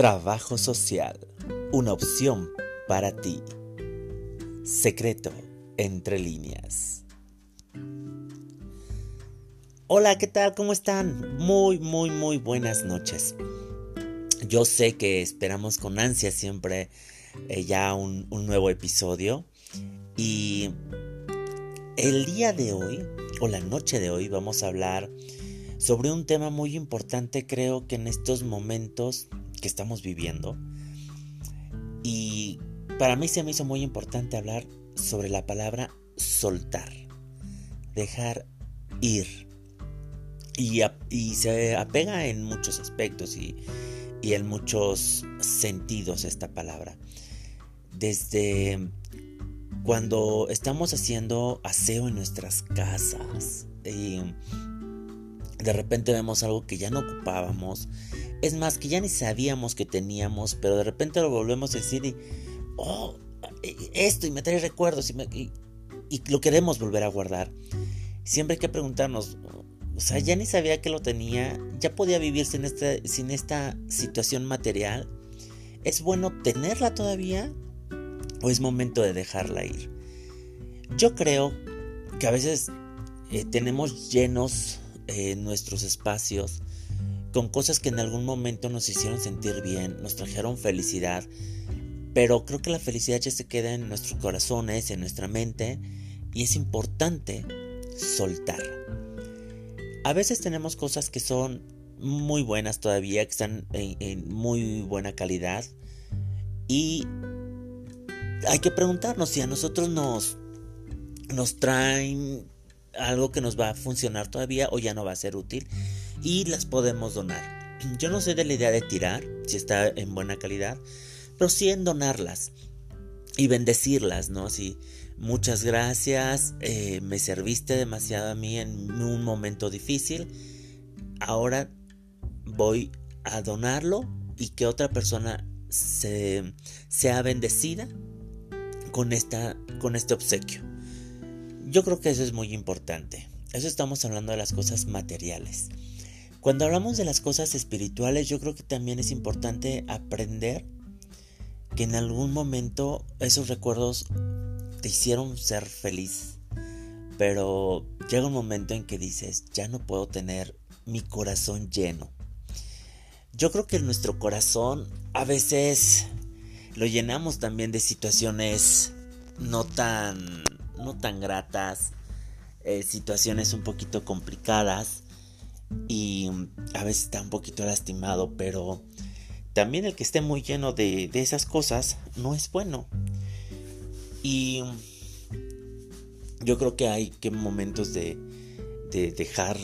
Trabajo social, una opción para ti. Secreto entre líneas. Hola, ¿qué tal? ¿Cómo están? Muy, muy, muy buenas noches. Yo sé que esperamos con ansia siempre eh, ya un, un nuevo episodio. Y el día de hoy, o la noche de hoy, vamos a hablar sobre un tema muy importante creo que en estos momentos que estamos viviendo. Y para mí se me hizo muy importante hablar sobre la palabra soltar, dejar ir. Y, se apega en muchos aspectos y, y en muchos sentidos esta palabra. Desde cuando estamos haciendo aseo en nuestras casas y de repente vemos algo que ya no ocupábamos es más, que ya ni sabíamos que teníamos, pero de repente lo volvemos a decir y, oh, esto y me trae recuerdos y, lo queremos volver a guardar. Siempre hay que preguntarnos, o sea, ya ni sabía que lo tenía, ya podía vivir sin, este, sin esta situación material. ¿Es bueno tenerla todavía o es momento de dejarla ir? Yo creo que a veces eh, tenemos llenos eh, nuestros espacios con cosas que en algún momento nos hicieron sentir bien, nos trajeron felicidad, pero creo que la felicidad ya se queda en nuestros corazones, en nuestra mente, y es importante soltar. A veces tenemos cosas que son muy buenas todavía, que están en, muy buena calidad, y hay que preguntarnos si a nosotros nos, nos traen algo que nos va a funcionar todavía o ya no va a ser útil y las podemos donar. Yo no sé de la idea de tirar, si está en buena calidad, pero sí en donarlas y bendecirlas, ¿no? Así, muchas gracias, eh, me serviste demasiado a mí en un momento difícil, ahora voy a donarlo y que otra persona se, sea bendecida con, esta, con este obsequio. Yo creo que eso es muy importante. Eso estamos hablando de las cosas materiales. Cuando hablamos de las cosas espirituales, yo creo que también es importante aprender que en algún momento esos recuerdos te hicieron ser feliz. Pero llega un momento en que dices, ya no puedo tener mi corazón lleno. Yo creo que nuestro corazón a veces lo llenamos también de situaciones no tan, no tan gratas, eh, situaciones un poquito complicadas y a veces está un poquito lastimado, pero también el que esté muy lleno de, esas cosas no es bueno. Y yo creo que hay que momentos de, de dejar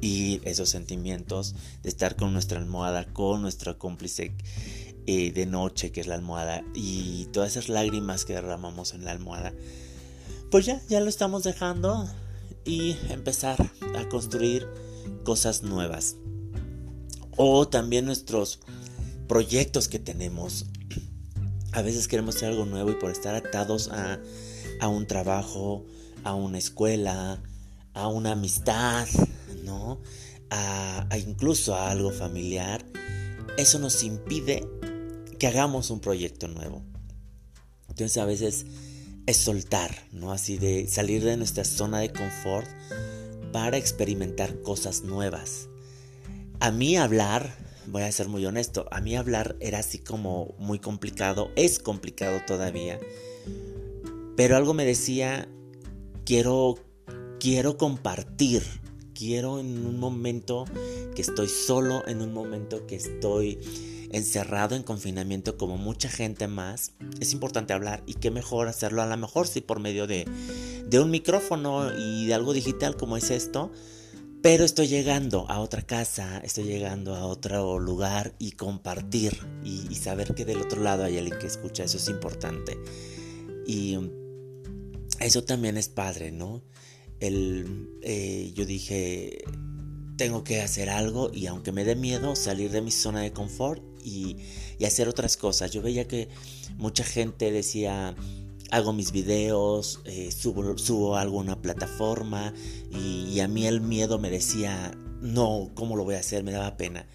ir esos sentimientos, de estar con nuestra almohada, con nuestro cómplice eh, de noche, que es la almohada, y todas esas lágrimas que derramamos en la almohada, pues ya, ya lo estamos dejando y empezar a construir cosas nuevas. O también nuestros proyectos que tenemos. A veces queremos hacer algo nuevo y por estar atados a, a un trabajo, a una escuela, a una amistad, ¿no? A, a, incluso a algo familiar, eso nos impide que hagamos un proyecto nuevo. Entonces a veces es soltar, ¿no? Así de salir de nuestra zona de confort para experimentar cosas nuevas. A mí hablar, voy a ser muy honesto, a mí hablar era así como muy complicado, es complicado todavía. Pero algo me decía, quiero quiero compartir, quiero en un momento que estoy solo, en un momento que estoy encerrado en confinamiento como mucha gente más, es importante hablar y qué mejor hacerlo a lo mejor si por medio de, de un micrófono y de algo digital como es esto, pero estoy llegando a otra casa, estoy llegando a otro lugar y compartir y, saber que del otro lado hay alguien que escucha, eso es importante. Y eso también es padre, ¿no? El, eh, yo dije, tengo que hacer algo y aunque me dé miedo salir de mi zona de confort y, hacer otras cosas. Yo veía que mucha gente decía, hago mis videos, eh, subo, subo, a alguna plataforma y, a mí el miedo me decía, no, ¿cómo lo voy a hacer? Me daba pena.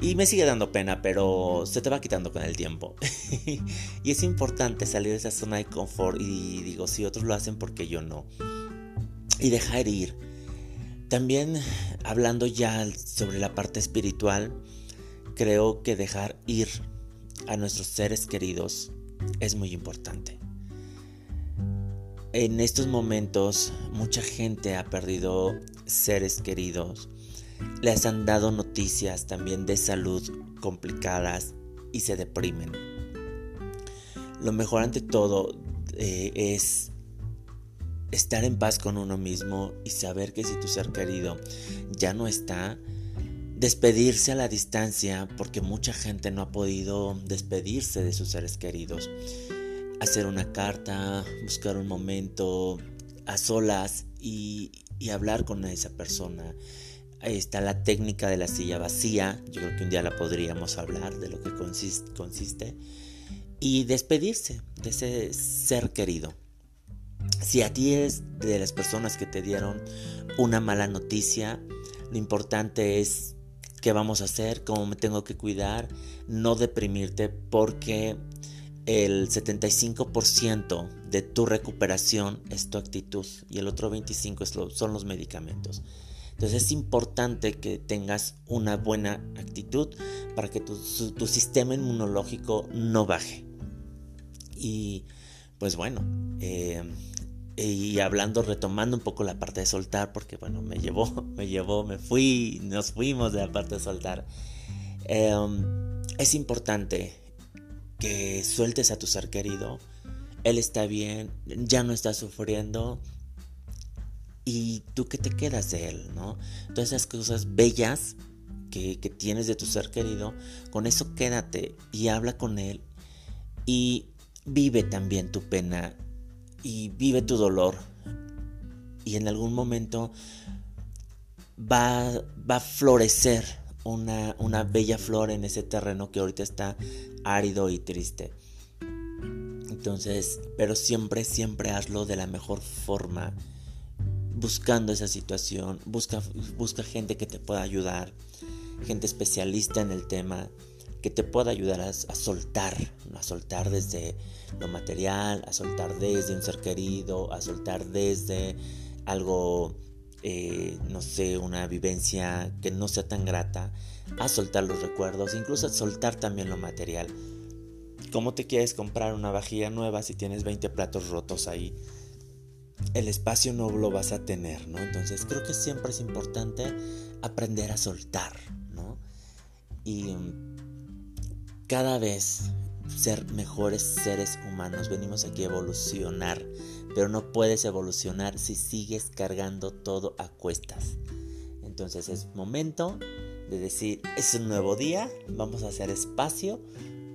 Y me sigue dando pena, pero se te va quitando con el tiempo. y es importante salir de esa zona de confort y digo, si otros lo hacen, porque yo no? Y dejar ir. También hablando ya sobre la parte espiritual, creo que dejar ir a nuestros seres queridos es muy importante. En estos momentos mucha gente ha perdido seres queridos les han dado noticias también de salud complicadas y se deprimen. Lo mejor ante todo eh, es estar en paz con uno mismo y saber que si tu ser querido ya no está, despedirse a la distancia porque mucha gente no ha podido despedirse de sus seres queridos. Hacer una carta, buscar un momento a solas y, hablar con esa persona está la técnica de la silla vacía. Yo creo que un día la podríamos hablar de lo que consiste. Y despedirse de ese ser querido. Si a ti es de las personas que te dieron una mala noticia, lo importante es qué vamos a hacer, cómo me tengo que cuidar, no deprimirte porque el 75% de tu recuperación es tu actitud y el otro 25% son los medicamentos. Entonces es importante que tengas una buena actitud para que tu, sistema inmunológico no baje. Y pues bueno, eh, y hablando, retomando un poco la parte de soltar, porque bueno, me llevó, me llevó, me fui, nos fuimos de la parte de soltar. Em, es importante que sueltes a tu ser querido. Él está bien, ya no está sufriendo, y tú qué te quedas de él, ¿no? Todas esas cosas bellas que, tienes de tu ser querido, con eso quédate y habla con él y vive también tu pena y vive tu dolor y en algún momento va, va a florecer una, bella flor en ese terreno que ahorita está árido y triste. Entonces, pero siempre, siempre hazlo de la mejor forma buscando esa situación, busca, busca gente que te pueda ayudar, gente especialista en el tema, que te pueda ayudar a, soltar, a soltar desde lo material, a soltar desde un ser querido, a soltar desde algo, eh, no sé, una vivencia que no sea tan grata, a soltar los recuerdos, incluso a soltar también lo material. ¿Cómo te quieres comprar una vajilla nueva si tienes 20 platos rotos ahí? el espacio no lo vas a tener, ¿no? Entonces creo que siempre es importante aprender a soltar, ¿no? Y mm, cada vez ser mejores seres humanos, venimos aquí a evolucionar, pero no puedes evolucionar si sigues cargando todo a cuestas. Entonces es momento de decir, es un nuevo día, vamos a hacer espacio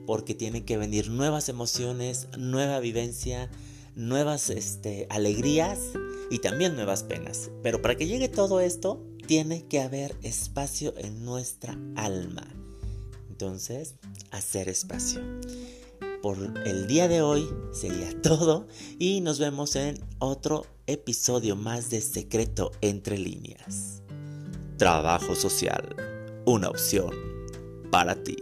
porque tienen que venir nuevas emociones, nueva vivencia, nuevas este, alegrías y también nuevas penas. Pero para que llegue todo esto, tiene que haber espacio en nuestra alma. Entonces, hacer espacio. Por el día de hoy sería todo y nos vemos en otro episodio más de Secreto entre líneas. Trabajo social, una opción para ti.